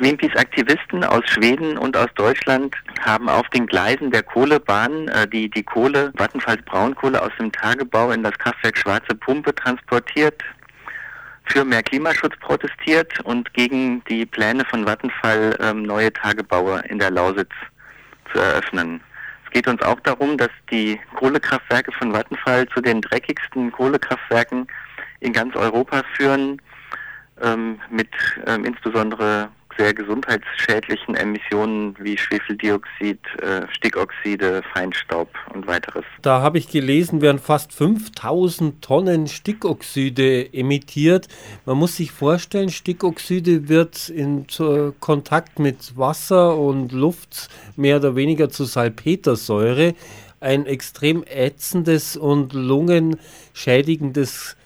Greenpeace-Aktivisten aus Schweden und aus Deutschland haben auf den Gleisen der Kohlebahn äh, die, die Kohle, Vattenfalls Braunkohle aus dem Tagebau in das Kraftwerk Schwarze Pumpe transportiert, für mehr Klimaschutz protestiert und gegen die Pläne von Vattenfall, ähm, neue Tagebaue in der Lausitz zu eröffnen. Es geht uns auch darum, dass die Kohlekraftwerke von Vattenfall zu den dreckigsten Kohlekraftwerken in ganz Europa führen, ähm, mit ähm, insbesondere sehr gesundheitsschädlichen Emissionen wie Schwefeldioxid, äh, Stickoxide, Feinstaub und weiteres. Da habe ich gelesen, werden fast 5000 Tonnen Stickoxide emittiert. Man muss sich vorstellen, Stickoxide wird in Kontakt mit Wasser und Luft mehr oder weniger zu Salpetersäure ein extrem ätzendes und lungenschädigendes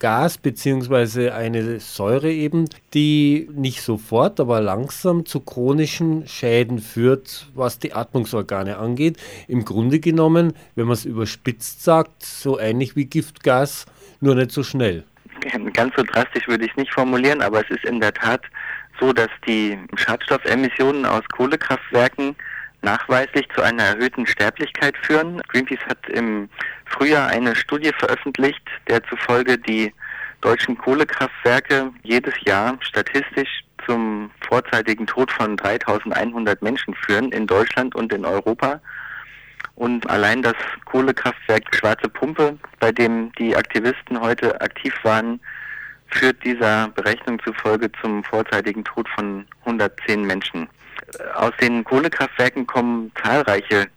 Gas beziehungsweise eine Säure eben, die nicht sofort, aber langsam zu chronischen Schäden führt, was die Atmungsorgane angeht. Im Grunde genommen, wenn man es überspitzt sagt, so ähnlich wie Giftgas, nur nicht so schnell. Ganz so drastisch würde ich es nicht formulieren, aber es ist in der Tat so, dass die Schadstoffemissionen aus Kohlekraftwerken nachweislich zu einer erhöhten Sterblichkeit führen. Greenpeace hat im Frühjahr eine Studie veröffentlicht, der zufolge die deutschen Kohlekraftwerke jedes Jahr statistisch zum vorzeitigen Tod von 3100 Menschen führen in Deutschland und in Europa. Und allein das Kohlekraftwerk Schwarze Pumpe, bei dem die Aktivisten heute aktiv waren, führt dieser Berechnung zufolge zum vorzeitigen Tod von 110 Menschen. Aus den Kohlekraftwerken kommen zahlreiche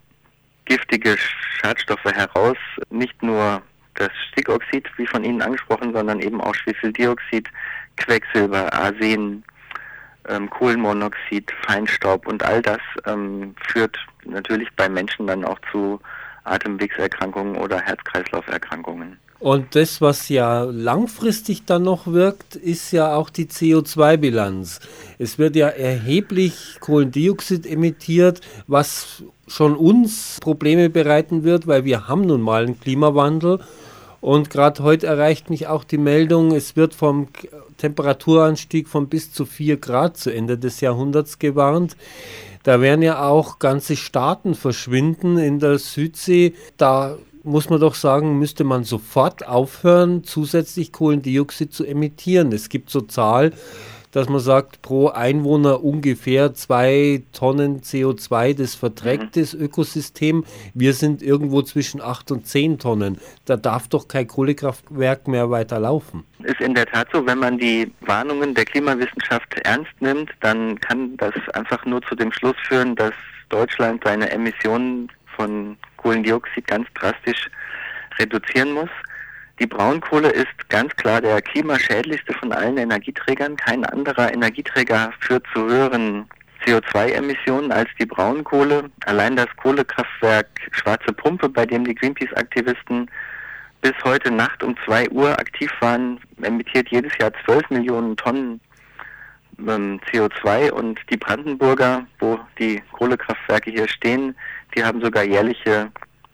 giftige Schadstoffe heraus, nicht nur das Stickoxid, wie von Ihnen angesprochen, sondern eben auch Schwefeldioxid, Quecksilber, Arsen, ähm, Kohlenmonoxid, Feinstaub und all das ähm, führt natürlich bei Menschen dann auch zu Atemwegserkrankungen oder Herz-Kreislauf-Erkrankungen. Und das, was ja langfristig dann noch wirkt, ist ja auch die CO2-Bilanz. Es wird ja erheblich Kohlendioxid emittiert, was schon uns Probleme bereiten wird, weil wir haben nun mal einen Klimawandel. Und gerade heute erreicht mich auch die Meldung, es wird vom Temperaturanstieg von bis zu 4 Grad zu Ende des Jahrhunderts gewarnt. Da werden ja auch ganze Staaten verschwinden in der Südsee. Da muss man doch sagen, müsste man sofort aufhören, zusätzlich Kohlendioxid zu emittieren. Es gibt so Zahl, dass man sagt, pro Einwohner ungefähr zwei Tonnen CO2, das verträgt mhm. das Ökosystem. Wir sind irgendwo zwischen acht und zehn Tonnen. Da darf doch kein Kohlekraftwerk mehr weiterlaufen. Ist in der Tat so, wenn man die Warnungen der Klimawissenschaft ernst nimmt, dann kann das einfach nur zu dem Schluss führen, dass Deutschland seine Emissionen von Kohlendioxid ganz drastisch reduzieren muss. Die Braunkohle ist ganz klar der klimaschädlichste von allen Energieträgern. Kein anderer Energieträger führt zu höheren CO2-Emissionen als die Braunkohle. Allein das Kohlekraftwerk Schwarze Pumpe, bei dem die Greenpeace-Aktivisten bis heute Nacht um 2 Uhr aktiv waren, emittiert jedes Jahr 12 Millionen Tonnen ähm, CO2 und die Brandenburger, wo die Kohlekraftwerke hier stehen, die haben sogar jährliche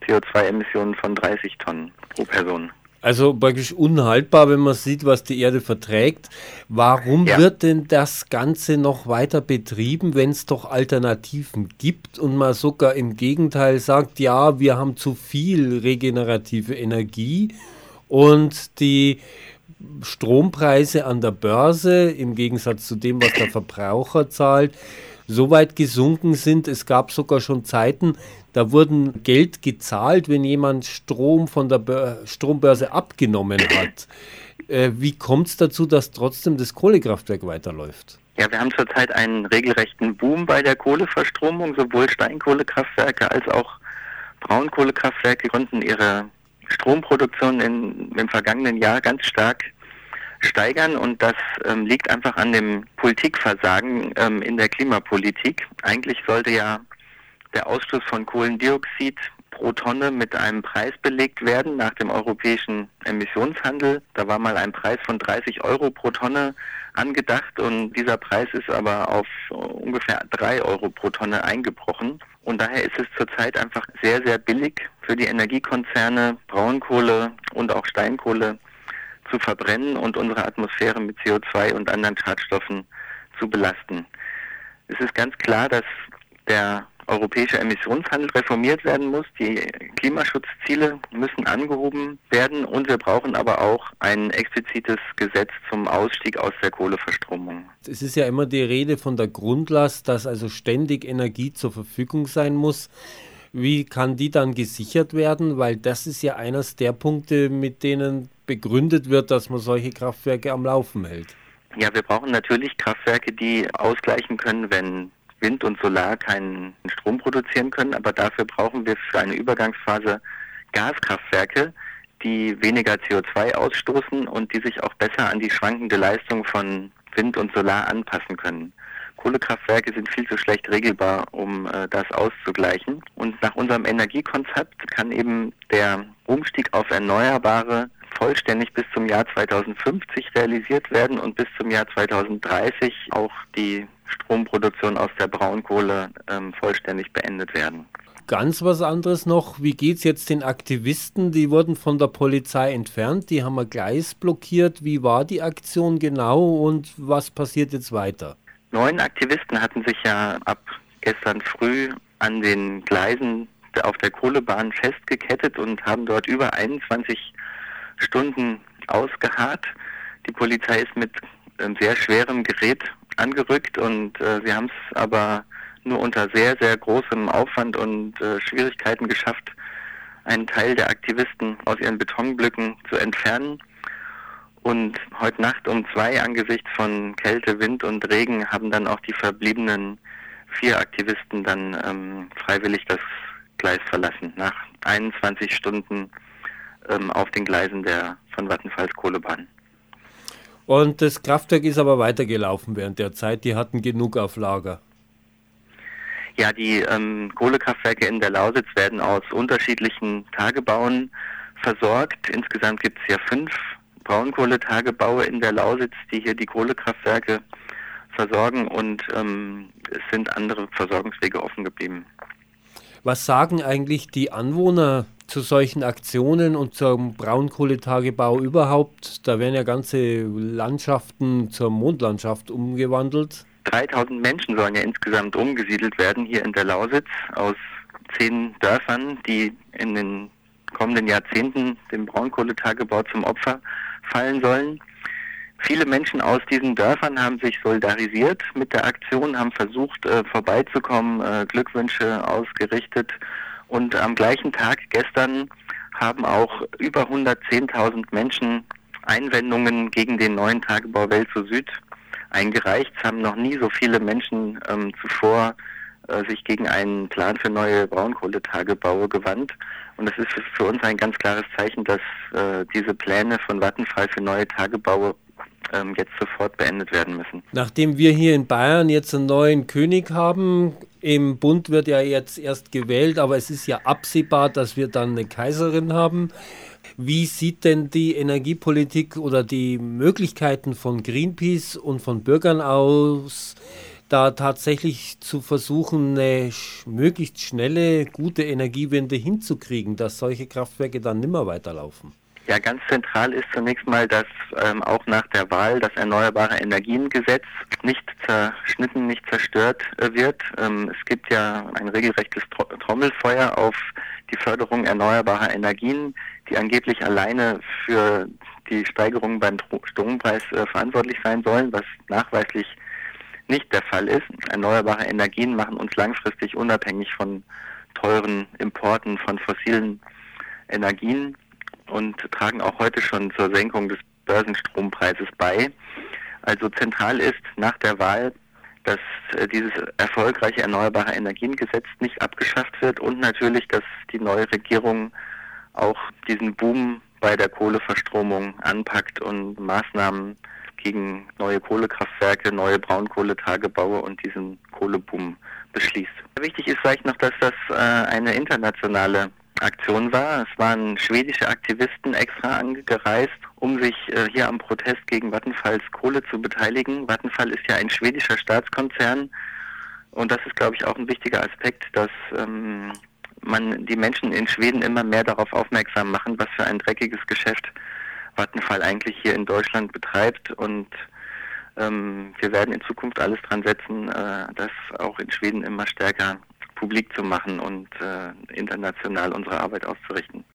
CO2-Emissionen von 30 Tonnen pro Person. Also praktisch unhaltbar, wenn man sieht, was die Erde verträgt. Warum ja. wird denn das Ganze noch weiter betrieben, wenn es doch Alternativen gibt und man sogar im Gegenteil sagt, ja, wir haben zu viel regenerative Energie und die Strompreise an der Börse im Gegensatz zu dem, was der Verbraucher zahlt, so weit gesunken sind. Es gab sogar schon Zeiten, da wurden Geld gezahlt, wenn jemand Strom von der Bör Strombörse abgenommen hat. Äh, wie kommt es dazu, dass trotzdem das Kohlekraftwerk weiterläuft? Ja, wir haben zurzeit einen regelrechten Boom bei der Kohleverstromung. Sowohl Steinkohlekraftwerke als auch Braunkohlekraftwerke konnten ihre Stromproduktion in, im vergangenen Jahr ganz stark steigern und das ähm, liegt einfach an dem Politikversagen ähm, in der Klimapolitik. Eigentlich sollte ja der Ausstoß von Kohlendioxid pro Tonne mit einem Preis belegt werden nach dem europäischen Emissionshandel. Da war mal ein Preis von 30 Euro pro Tonne angedacht und dieser Preis ist aber auf ungefähr 3 Euro pro Tonne eingebrochen. Und daher ist es zurzeit einfach sehr, sehr billig für die Energiekonzerne, Braunkohle und auch Steinkohle zu verbrennen und unsere Atmosphäre mit CO2 und anderen Schadstoffen zu belasten. Es ist ganz klar, dass der europäische Emissionshandel reformiert werden muss. Die Klimaschutzziele müssen angehoben werden und wir brauchen aber auch ein explizites Gesetz zum Ausstieg aus der Kohleverstromung. Es ist ja immer die Rede von der Grundlast, dass also ständig Energie zur Verfügung sein muss. Wie kann die dann gesichert werden? Weil das ist ja eines der Punkte, mit denen begründet wird, dass man solche Kraftwerke am Laufen hält. Ja, wir brauchen natürlich Kraftwerke, die ausgleichen können, wenn Wind und Solar keinen Strom produzieren können, aber dafür brauchen wir für eine Übergangsphase Gaskraftwerke, die weniger CO2 ausstoßen und die sich auch besser an die schwankende Leistung von Wind und Solar anpassen können. Kohlekraftwerke sind viel zu schlecht regelbar, um äh, das auszugleichen. Und nach unserem Energiekonzept kann eben der Umstieg auf Erneuerbare vollständig bis zum Jahr 2050 realisiert werden und bis zum Jahr 2030 auch die Stromproduktion aus der Braunkohle ähm, vollständig beendet werden. Ganz was anderes noch, wie geht es jetzt den Aktivisten? Die wurden von der Polizei entfernt, die haben ein Gleis blockiert. Wie war die Aktion genau und was passiert jetzt weiter? Neun Aktivisten hatten sich ja ab gestern früh an den Gleisen auf der Kohlebahn festgekettet und haben dort über 21 Stunden ausgeharrt. Die Polizei ist mit ähm, sehr schwerem Gerät angerückt und äh, sie haben es aber nur unter sehr, sehr großem Aufwand und äh, Schwierigkeiten geschafft, einen Teil der Aktivisten aus ihren Betonblöcken zu entfernen. Und heute Nacht um zwei angesichts von Kälte, Wind und Regen haben dann auch die verbliebenen vier Aktivisten dann ähm, freiwillig das Gleis verlassen, nach 21 Stunden ähm, auf den Gleisen der von Vattenfalls Kohlebahn. Und das Kraftwerk ist aber weitergelaufen während der Zeit. Die hatten genug auf Lager. Ja, die ähm, Kohlekraftwerke in der Lausitz werden aus unterschiedlichen Tagebauen versorgt. Insgesamt gibt es ja fünf Braunkohletagebaue in der Lausitz, die hier die Kohlekraftwerke versorgen und ähm, es sind andere Versorgungswege offen geblieben. Was sagen eigentlich die Anwohner zu solchen Aktionen und zum Braunkohletagebau überhaupt? Da werden ja ganze Landschaften zur Mondlandschaft umgewandelt. 3000 Menschen sollen ja insgesamt umgesiedelt werden hier in der Lausitz aus zehn Dörfern, die in den kommenden Jahrzehnten dem Braunkohletagebau zum Opfer fallen sollen. Viele Menschen aus diesen Dörfern haben sich solidarisiert mit der Aktion, haben versucht, äh, vorbeizukommen, äh, Glückwünsche ausgerichtet und am gleichen Tag gestern haben auch über 110.000 Menschen Einwendungen gegen den neuen Tagebau Welt zu Süd eingereicht. Es haben noch nie so viele Menschen ähm, zuvor äh, sich gegen einen Plan für neue Braunkohletagebaue gewandt. Und das ist für uns ein ganz klares Zeichen, dass äh, diese Pläne von Vattenfall für neue Tagebaue ähm, jetzt sofort beendet werden müssen. Nachdem wir hier in Bayern jetzt einen neuen König haben, im Bund wird ja jetzt erst gewählt, aber es ist ja absehbar, dass wir dann eine Kaiserin haben. Wie sieht denn die Energiepolitik oder die Möglichkeiten von Greenpeace und von Bürgern aus, da tatsächlich zu versuchen, eine möglichst schnelle, gute Energiewende hinzukriegen, dass solche Kraftwerke dann nimmer weiterlaufen? Ja, ganz zentral ist zunächst mal, dass ähm, auch nach der Wahl das Erneuerbare Energiengesetz nicht zerschnitten, nicht zerstört äh, wird. Ähm, es gibt ja ein regelrechtes Tro Trommelfeuer auf die Förderung erneuerbarer Energien, die angeblich alleine für die Steigerung beim Strompreis äh, verantwortlich sein sollen, was nachweislich nicht der Fall ist. Erneuerbare Energien machen uns langfristig unabhängig von teuren Importen von fossilen Energien und tragen auch heute schon zur Senkung des Börsenstrompreises bei. Also zentral ist nach der Wahl, dass äh, dieses erfolgreiche Erneuerbare Energiengesetz nicht abgeschafft wird und natürlich, dass die neue Regierung auch diesen Boom bei der Kohleverstromung anpackt und Maßnahmen gegen neue Kohlekraftwerke, neue Braunkohletagebaue und diesen Kohleboom beschließt. Wichtig ist vielleicht noch, dass das äh, eine internationale Aktion war. Es waren schwedische Aktivisten extra angereist, um sich äh, hier am Protest gegen Vattenfalls Kohle zu beteiligen. Vattenfall ist ja ein schwedischer Staatskonzern und das ist, glaube ich, auch ein wichtiger Aspekt, dass ähm, man die Menschen in Schweden immer mehr darauf aufmerksam machen, was für ein dreckiges Geschäft Vattenfall eigentlich hier in Deutschland betreibt und Ähm, wir werden in Zukunft alles dran setzen, äh, das auch in Schweden immer stärker publik zu machen und äh, international unsere Arbeit auszurichten.